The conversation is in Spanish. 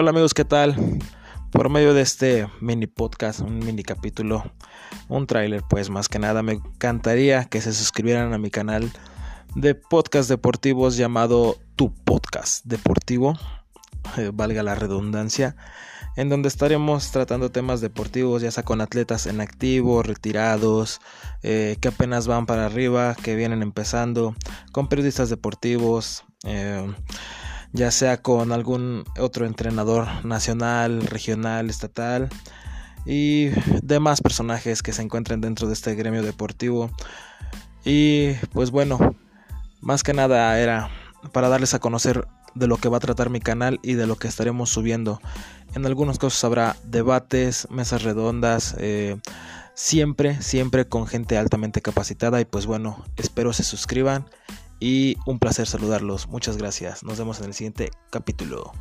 Hola amigos, ¿qué tal? Por medio de este mini podcast, un mini capítulo, un tráiler, pues más que nada me encantaría que se suscribieran a mi canal de podcast deportivos llamado Tu Podcast Deportivo, eh, valga la redundancia, en donde estaremos tratando temas deportivos, ya sea con atletas en activo, retirados, eh, que apenas van para arriba, que vienen empezando, con periodistas deportivos. Eh, ya sea con algún otro entrenador nacional, regional, estatal y demás personajes que se encuentren dentro de este gremio deportivo. Y pues bueno, más que nada era para darles a conocer de lo que va a tratar mi canal y de lo que estaremos subiendo. En algunos casos habrá debates, mesas redondas, eh, siempre, siempre con gente altamente capacitada y pues bueno, espero se suscriban y un placer saludarlos. Muchas gracias. Nos vemos en el siguiente capítulo.